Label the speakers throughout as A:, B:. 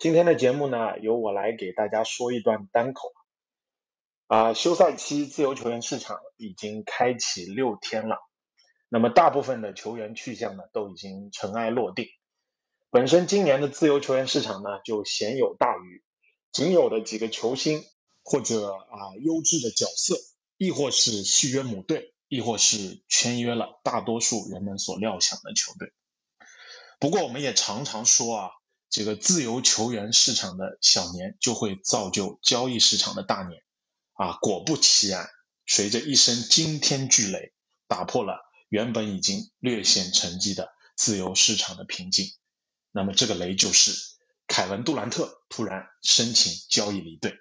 A: 今天的节目呢，由我来给大家说一段单口。啊，休赛期自由球员市场已经开启六天了，那么大部分的球员去向呢，都已经尘埃落定。本身今年的自由球员市场呢，就鲜有大鱼，仅有的几个球星或者啊优质的角色，亦或是续约母队，亦或是签约了大多数人们所料想的球队。不过我们也常常说啊，这个自由球员市场的小年就会造就交易市场的大年啊！果不其然，随着一声惊天巨雷，打破了原本已经略显沉寂的自由市场的平静。那么这个雷就是凯文杜兰特突然申请交易离队。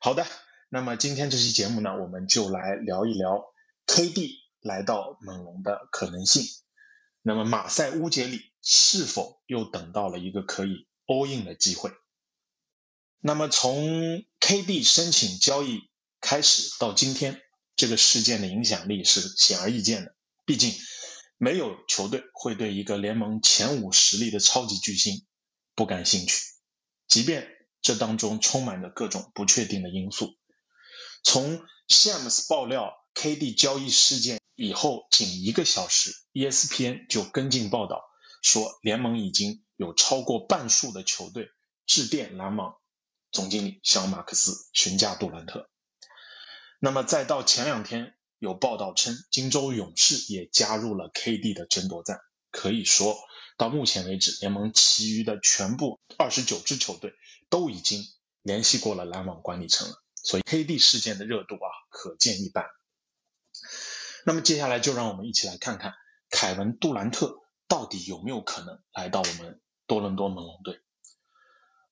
A: 好的，那么今天这期节目呢，我们就来聊一聊 KD 来到猛龙的可能性。那么马赛乌杰里是否又等到了一个可以 all in 的机会？那么从 KD 申请交易开始到今天，这个事件的影响力是显而易见的。毕竟没有球队会对一个联盟前五实力的超级巨星不感兴趣，即便这当中充满着各种不确定的因素。从 Shams 爆料 KD 交易事件以后，仅一个小时，ESPN 就跟进报道说，联盟已经有超过半数的球队致电篮网总经理小马克思询价杜兰特。那么再到前两天，有报道称金州勇士也加入了 KD 的争夺战。可以说，到目前为止，联盟其余的全部二十九支球队都已经联系过了篮网管理层了。所以 KD 事件的热度啊，可见一斑。那么接下来就让我们一起来看看凯文杜兰特到底有没有可能来到我们多伦多猛龙队。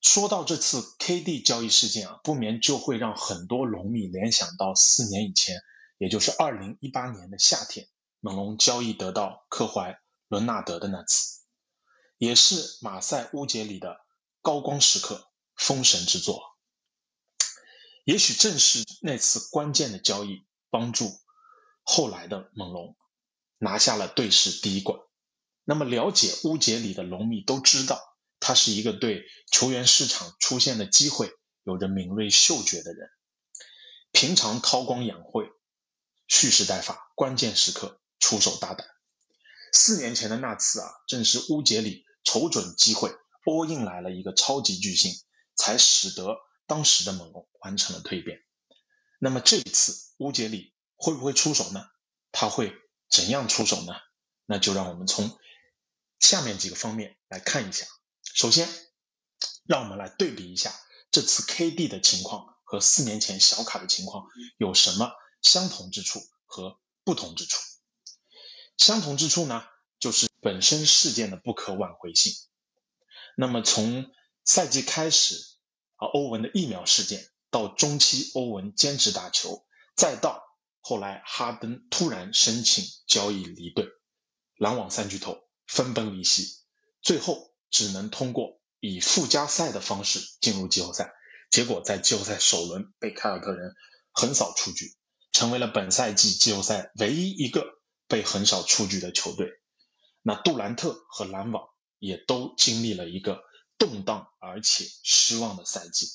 A: 说到这次 KD 交易事件啊，不免就会让很多龙迷联想到四年以前，也就是二零一八年的夏天，猛龙交易得到科怀伦纳德的那次，也是马赛乌杰里的高光时刻，封神之作。也许正是那次关键的交易，帮助后来的猛龙拿下了队史第一冠。那么，了解乌杰里的龙迷都知道，他是一个对球员市场出现的机会有着敏锐嗅觉的人。平常韬光养晦、蓄势待发，关键时刻出手大胆。四年前的那次啊，正是乌杰里瞅准机会，all in 来了一个超级巨星，才使得当时的猛龙完成了蜕变。那么这一次乌杰里会不会出手呢？他会怎样出手呢？那就让我们从下面几个方面来看一下。首先，让我们来对比一下这次 KD 的情况和四年前小卡的情况有什么相同之处和不同之处。相同之处呢，就是本身事件的不可挽回性。那么从赛季开始啊，欧文的疫苗事件，到中期欧文坚持打球，再到后来哈登突然申请交易离队，篮网三巨头分崩离析，最后只能通过以附加赛的方式进入季后赛，结果在季后赛首轮被凯尔特人横扫出局，成为了本赛季季后赛唯一一个。被横扫出局的球队，那杜兰特和篮网也都经历了一个动荡而且失望的赛季，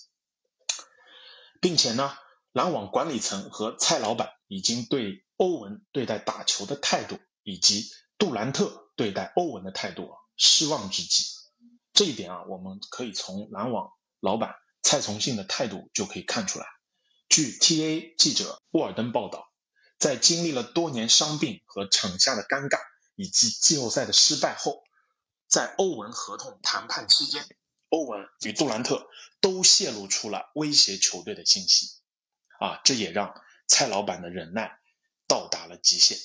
A: 并且呢，篮网管理层和蔡老板已经对欧文对待打球的态度以及杜兰特对待欧文的态度失望至极，这一点啊，我们可以从篮网老板蔡崇信的态度就可以看出来。据 TA 记者沃尔登报道，在经历了多年伤病和场下的尴尬，以及季后赛的失败后，在欧文合同谈判期间，欧文与杜兰特都泄露出了威胁球队的信息。啊，这也让蔡老板的忍耐到达了极限。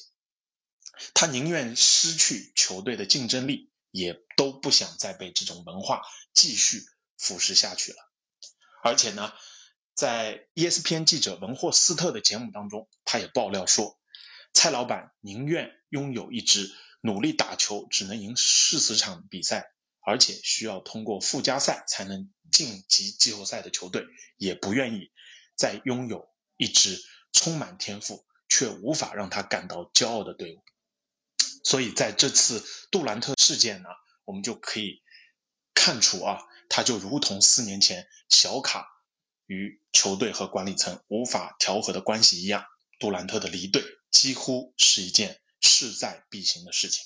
A: 他宁愿失去球队的竞争力，也都不想再被这种文化继续腐蚀下去了。而且呢，在 ESPN 记者文霍斯特的节目当中，他也爆料说，蔡老板宁愿拥有一支努力打球只能赢四十场比赛，而且需要通过附加赛才能晋级季后赛的球队，也不愿意再拥有一支充满天赋却无法让他感到骄傲的队伍。所以在这次杜兰特事件呢，我们就可以看出啊，他就如同四年前小卡与球队和管理层无法调和的关系一样，杜兰特的离队几乎是一件势在必行的事情。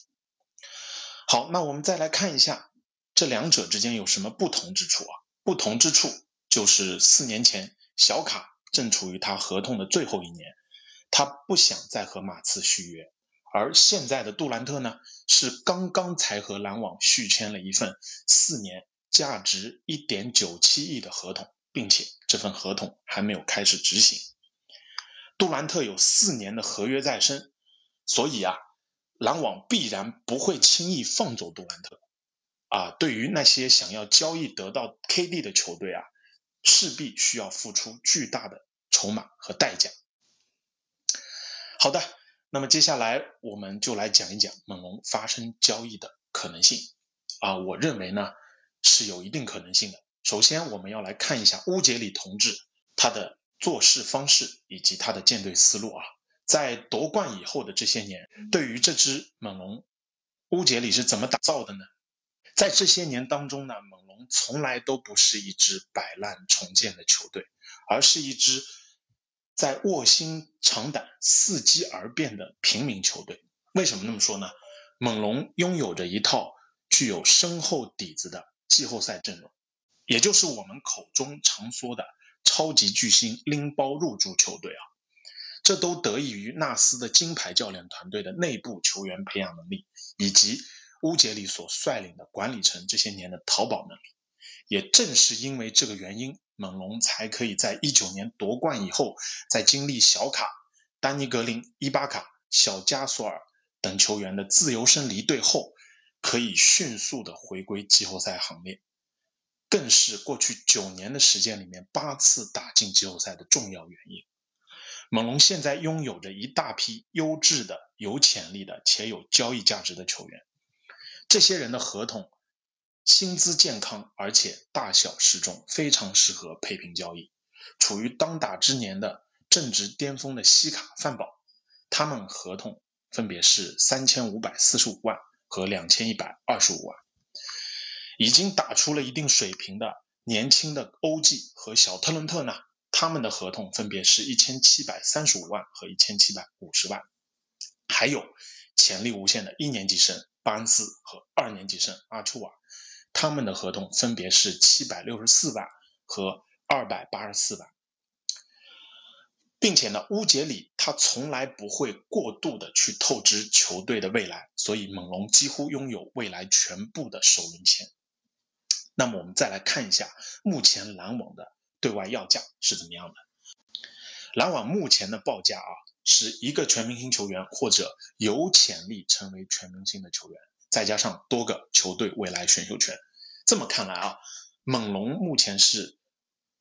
A: 好，那我们再来看一下这两者之间有什么不同之处啊？不同之处就是四年前小卡正处于他合同的最后一年，他不想再和马刺续约。而现在的杜兰特呢，是刚刚才和篮网续签了一份四年、价值一点九七亿的合同，并且这份合同还没有开始执行。杜兰特有四年的合约在身，所以啊，篮网必然不会轻易放走杜兰特。啊，对于那些想要交易得到 KD 的球队啊，势必需要付出巨大的筹码和代价。好的。那么接下来我们就来讲一讲猛龙发生交易的可能性啊，我认为呢是有一定可能性的。首先我们要来看一下乌杰里同志他的做事方式以及他的舰队思路啊，在夺冠以后的这些年，对于这支猛龙，乌杰里是怎么打造的呢？在这些年当中呢，猛龙从来都不是一支摆烂重建的球队，而是一支。在卧薪尝胆、伺机而变的平民球队，为什么那么说呢？猛龙拥有着一套具有深厚底子的季后赛阵容，也就是我们口中常说的超级巨星拎包入驻球队啊。这都得益于纳斯的金牌教练团队的内部球员培养能力，以及乌杰里所率领的管理层这些年的淘宝能力。也正是因为这个原因。猛龙才可以在一九年夺冠以后，在经历小卡、丹尼格林、伊巴卡、小加索尔等球员的自由身离队后，可以迅速的回归季后赛行列，更是过去九年的时间里面八次打进季后赛的重要原因。猛龙现在拥有着一大批优质的、有潜力的且有交易价值的球员，这些人的合同。薪资健康，而且大小适中，非常适合配平交易。处于当打之年的正值巅峰的西卡、范宝，他们合同分别是三千五百四十五万和两千一百二十五万。已经打出了一定水平的年轻的欧记和小特伦特呢，他们的合同分别是一千七百三十五万和一千七百五十万。还有潜力无限的一年级生巴恩斯和二年级生阿楚瓦。他们的合同分别是七百六十四万和二百八十四万，并且呢，乌杰里他从来不会过度的去透支球队的未来，所以猛龙几乎拥有未来全部的首轮签。那么我们再来看一下目前篮网的对外要价是怎么样的。篮网目前的报价啊，是一个全明星球员或者有潜力成为全明星的球员。再加上多个球队未来选秀权，这么看来啊，猛龙目前是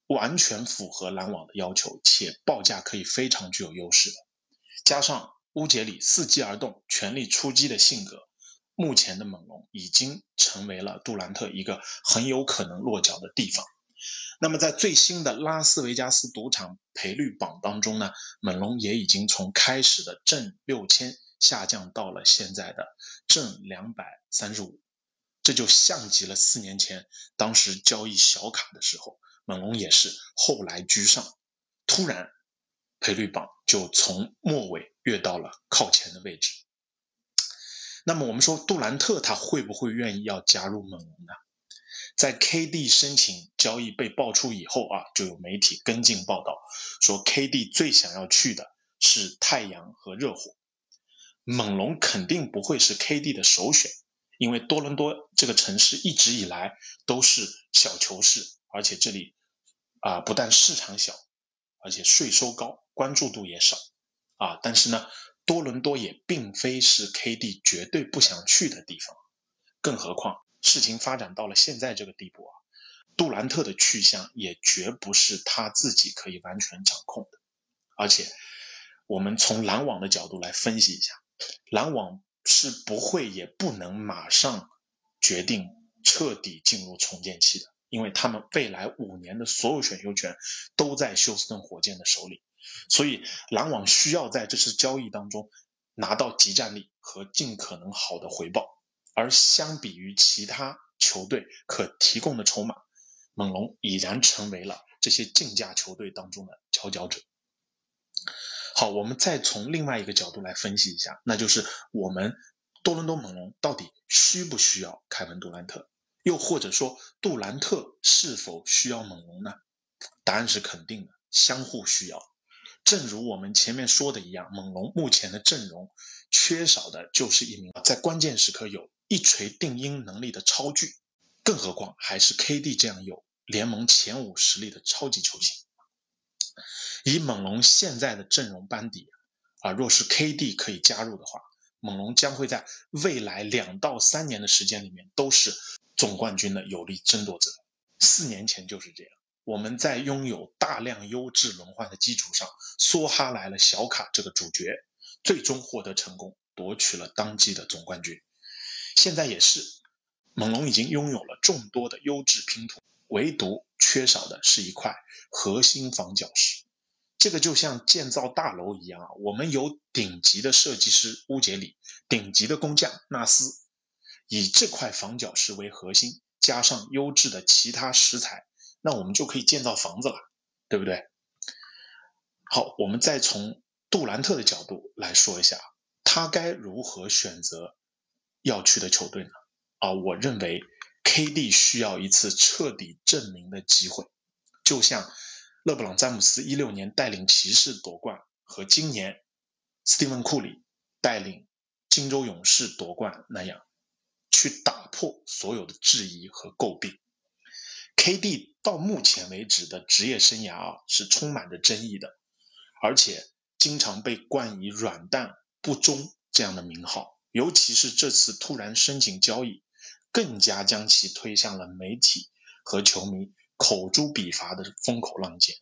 A: 完全符合篮网的要求，且报价可以非常具有优势的。加上乌杰里伺机而动、全力出击的性格，目前的猛龙已经成为了杜兰特一个很有可能落脚的地方。那么在最新的拉斯维加斯赌场赔率榜当中呢，猛龙也已经从开始的正六千。下降到了现在的正两百三十五，这就像极了四年前当时交易小卡的时候，猛龙也是后来居上，突然赔率榜就从末尾跃到了靠前的位置。那么我们说杜兰特他会不会愿意要加入猛龙呢？在 KD 申请交易被爆出以后啊，就有媒体跟进报道说，KD 最想要去的是太阳和热火，猛龙肯定不会是 KD 的首选，因为多伦多这个城市一直以来都是小球市，而且这里啊不但市场小，而且税收高，关注度也少啊。但是呢，多伦多也并非是 KD 绝对不想去的地方，更何况。事情发展到了现在这个地步啊，杜兰特的去向也绝不是他自己可以完全掌控的。而且，我们从篮网的角度来分析一下，篮网是不会也不能马上决定彻底进入重建期的，因为他们未来五年的所有选秀权都在休斯顿火箭的手里，所以篮网需要在这次交易当中拿到即战力和尽可能好的回报。而相比于其他球队可提供的筹码，猛龙已然成为了这些竞价球队当中的佼佼者。好，我们再从另外一个角度来分析一下，那就是我们多伦多猛龙到底需不需要凯文杜兰特？又或者说，杜兰特是否需要猛龙呢？答案是肯定的，相互需要。正如我们前面说的一样，猛龙目前的阵容缺少的就是一名在关键时刻有。一锤定音能力的超巨，更何况还是 KD 这样有联盟前五实力的超级球星。以猛龙现在的阵容班底啊，若是 KD 可以加入的话，猛龙将会在未来两到三年的时间里面都是总冠军的有力争夺者。四年前就是这样，我们在拥有大量优质轮换的基础上，梭哈来了小卡这个主角，最终获得成功，夺取了当季的总冠军。现在也是，猛龙已经拥有了众多的优质拼图，唯独缺少的是一块核心防角石。这个就像建造大楼一样啊，我们有顶级的设计师乌杰里，顶级的工匠纳斯，以这块防角石为核心，加上优质的其他石材，那我们就可以建造房子了，对不对？好，我们再从杜兰特的角度来说一下，他该如何选择？要去的球队呢？啊，我认为 KD 需要一次彻底证明的机会，就像勒布朗詹姆斯一六年带领骑士夺冠，和今年斯蒂芬库里带领金州勇士夺冠那样，去打破所有的质疑和诟病。KD 到目前为止的职业生涯啊，是充满着争议的，而且经常被冠以“软蛋”“不忠”这样的名号。尤其是这次突然申请交易，更加将其推向了媒体和球迷口诛笔伐的风口浪尖。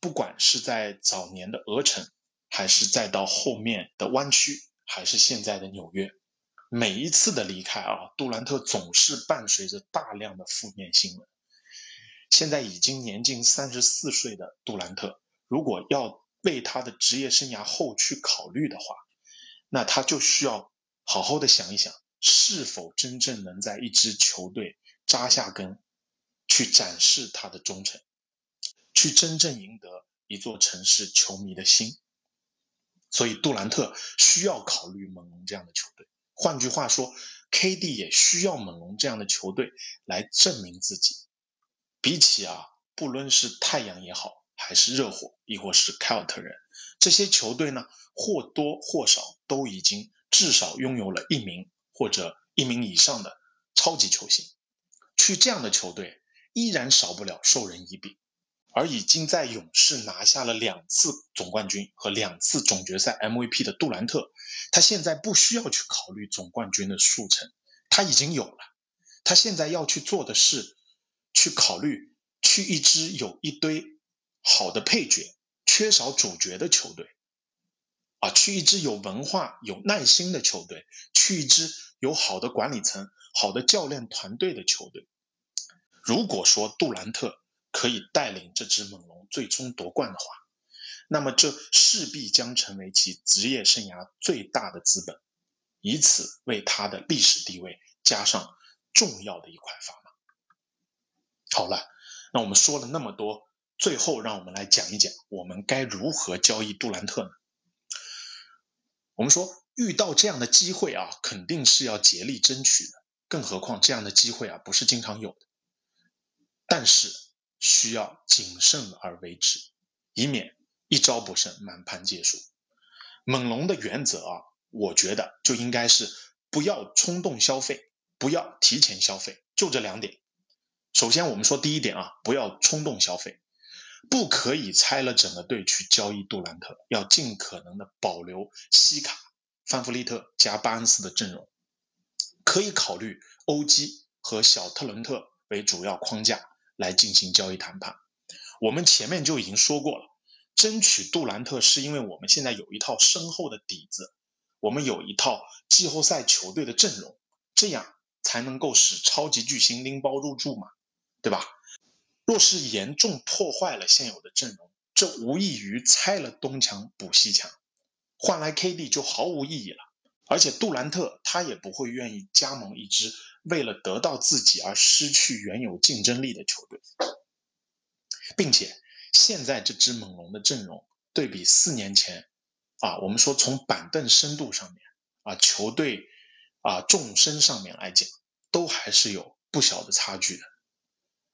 A: 不管是在早年的鹅城，还是再到后面的湾区，还是现在的纽约，每一次的离开啊，杜兰特总是伴随着大量的负面新闻。现在已经年近三十四岁的杜兰特，如果要为他的职业生涯后去考虑的话，那他就需要。好好的想一想，是否真正能在一支球队扎下根，去展示他的忠诚，去真正赢得一座城市球迷的心。所以杜兰特需要考虑猛龙这样的球队。换句话说，KD 也需要猛龙这样的球队来证明自己。比起啊，不论是太阳也好，还是热火，亦或是凯尔特人，这些球队呢，或多或少都已经。至少拥有了一名或者一名以上的超级球星，去这样的球队依然少不了授人以柄。而已经在勇士拿下了两次总冠军和两次总决赛 MVP 的杜兰特，他现在不需要去考虑总冠军的数成，他已经有了。他现在要去做的是，去考虑去一支有一堆好的配角、缺少主角的球队。啊，去一支有文化、有耐心的球队，去一支有好的管理层、好的教练团队的球队。如果说杜兰特可以带领这支猛龙最终夺冠的话，那么这势必将成为其职业生涯最大的资本，以此为他的历史地位加上重要的一块砝码。好了，那我们说了那么多，最后让我们来讲一讲，我们该如何交易杜兰特呢？我们说遇到这样的机会啊，肯定是要竭力争取的。更何况这样的机会啊，不是经常有的。但是需要谨慎而为之，以免一招不慎，满盘皆输。猛龙的原则啊，我觉得就应该是不要冲动消费，不要提前消费，就这两点。首先，我们说第一点啊，不要冲动消费，不可以拆了整个队去交易杜兰特，要尽可能的保留西卡、范弗利特加巴恩斯的阵容，可以考虑欧基和小特伦特为主要框架来进行交易谈判。我们前面就已经说过了，争取杜兰特是因为我们现在有一套深厚的底子，我们有一套季后赛球队的阵容，这样才能够使超级巨星拎包入住嘛。对吧？若是严重破坏了现有的阵容，这无异于拆了东墙补西墙，换来 KD 就毫无意义了。而且杜兰特他也不会愿意加盟一支为了得到自己而失去原有竞争力的球队，并且现在这支猛龙的阵容对比四年前，啊，我们说从板凳深度上面啊，球队啊纵深上面来讲，都还是有不小的差距的。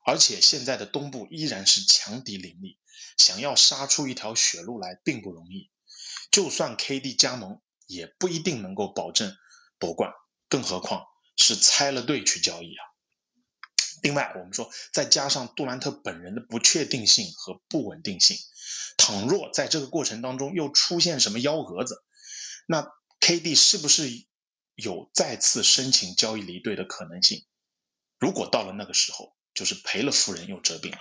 A: 而且现在的东部依然是强敌林立，想要杀出一条血路来并不容易。就算 KD 加盟，也不一定能够保证夺冠，更何况是拆了队去交易啊。另外，我们说再加上杜兰特本人的不确定性和不稳定性，倘若在这个过程当中又出现什么幺蛾子，那 KD 是不是有再次申请交易离队的可能性？如果到了那个时候，就是赔了夫人又折兵了，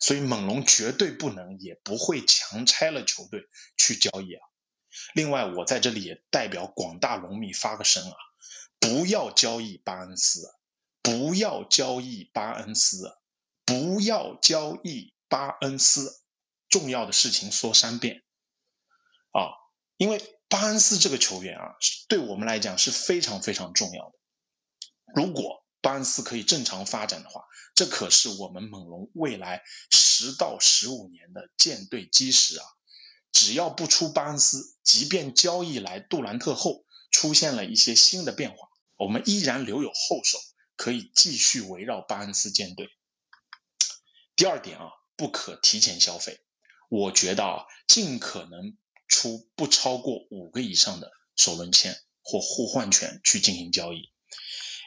A: 所以猛龙绝对不能也不会强拆了球队去交易啊。另外，我在这里也代表广大龙迷发个声啊，不要交易巴恩斯，不要交易巴恩斯，不要交易巴恩斯。重要的事情说三遍啊，因为巴恩斯这个球员啊，对我们来讲是非常非常重要的。如果巴恩斯可以正常发展的话，这可是我们猛龙未来十到十五年的舰队基石啊！只要不出巴恩斯，即便交易来杜兰特后出现了一些新的变化，我们依然留有后手，可以继续围绕巴恩斯建队。第二点啊，不可提前消费。我觉得啊，尽可能出不超过五个以上的首轮签或互换权去进行交易。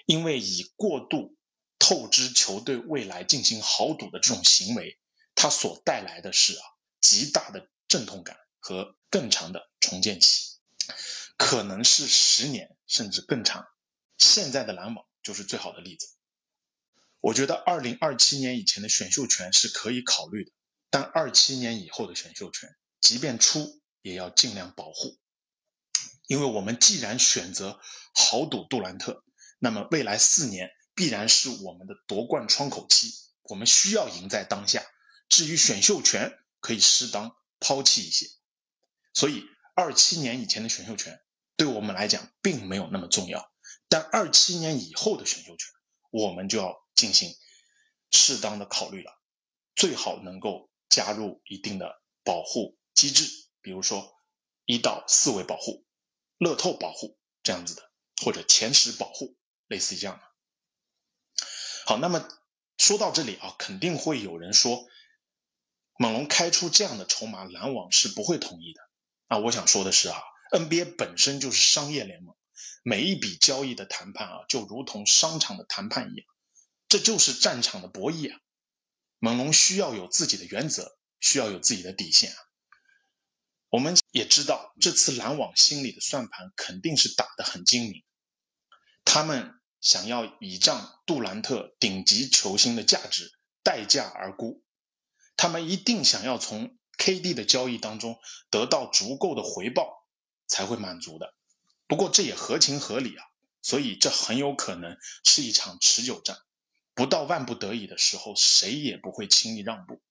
A: 因为以过度透支球队未来进行豪赌的这种行为，它所带来的是啊极大的阵痛感和更长的重建期，可能是十年甚至更长。现在的篮网就是最好的例子。我觉得二零二七年以前的选秀权是可以考虑的，但二七年以后的选秀权，即便出也要尽量保护，因为我们既然选择豪赌杜兰特。那么未来四年必然是我们的夺冠窗口期，我们需要赢在当下。至于选秀权，可以适当抛弃一些。所以二七年以前的选秀权对我们来讲并没有那么重要，但二七年以后的选秀权，我们就要进行适当的考虑了。最好能够加入一定的保护机制，比如说一到四位保护、乐透保护这样子的，或者前十保护。类似于这样的，好，那么说到这里啊，肯定会有人说，猛龙开出这样的筹码，篮网是不会同意的。啊，我想说的是啊，NBA 本身就是商业联盟，每一笔交易的谈判啊，就如同商场的谈判一样，这就是战场的博弈啊。猛龙需要有自己的原则，需要有自己的底线啊。我们也知道，这次篮网心里的算盘肯定是打得很精明。他们想要倚仗杜兰特顶级球星的价值待价而沽，他们一定想要从 KD 的交易当中得到足够的回报才会满足的。不过这也合情合理啊，所以这很有可能是一场持久战，不到万不得已的时候，谁也不会轻易让步。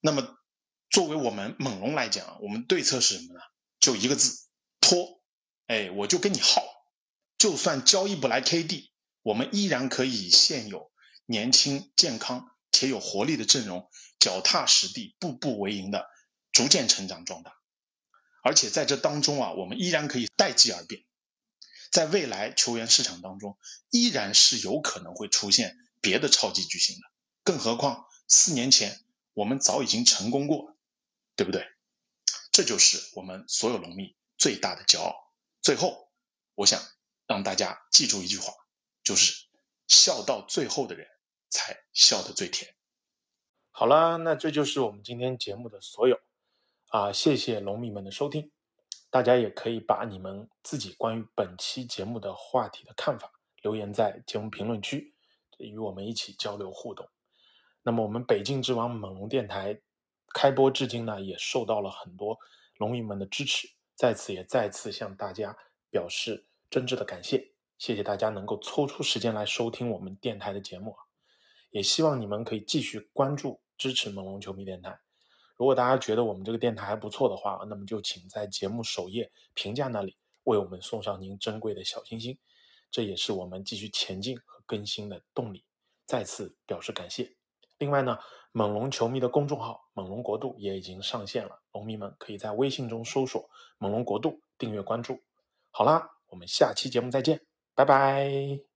A: 那么作为我们猛龙来讲，我们对策是什么呢？就一个字：拖。哎，我就跟你耗。就算交易不来 KD，我们依然可以现有年轻、健康且有活力的阵容，脚踏实地、步步为营的逐渐成长壮大。而且在这当中啊，我们依然可以待机而变，在未来球员市场当中，依然是有可能会出现别的超级巨星的。更何况四年前我们早已经成功过，对不对？这就是我们所有龙迷最大的骄傲。最后，我想让大家记住一句话，就是笑到最后的人才笑得最甜。好了，那这就是我们今天节目的所有啊，谢谢龙迷们的收听。大家也可以把你们自己关于本期节目的话题的看法留言在节目评论区，与我们一起交流互动。那么，我们北境之王猛龙电台开播至今呢，也受到了很多龙迷们的支持，在此也再次向大家表示真挚的感谢。谢谢大家能够抽出时间来收听我们电台的节目，也希望你们可以继续关注支持猛龙球迷电台。如果大家觉得我们这个电台还不错的话，那么就请在节目首页评价那里为我们送上您珍贵的小心心，这也是我们继续前进和更新的动力。再次表示感谢。另外呢，猛龙球迷的公众号“猛龙国度”也已经上线了，龙迷们可以在微信中搜索“猛龙国度”订阅关注。好啦，我们下期节目再见，拜拜。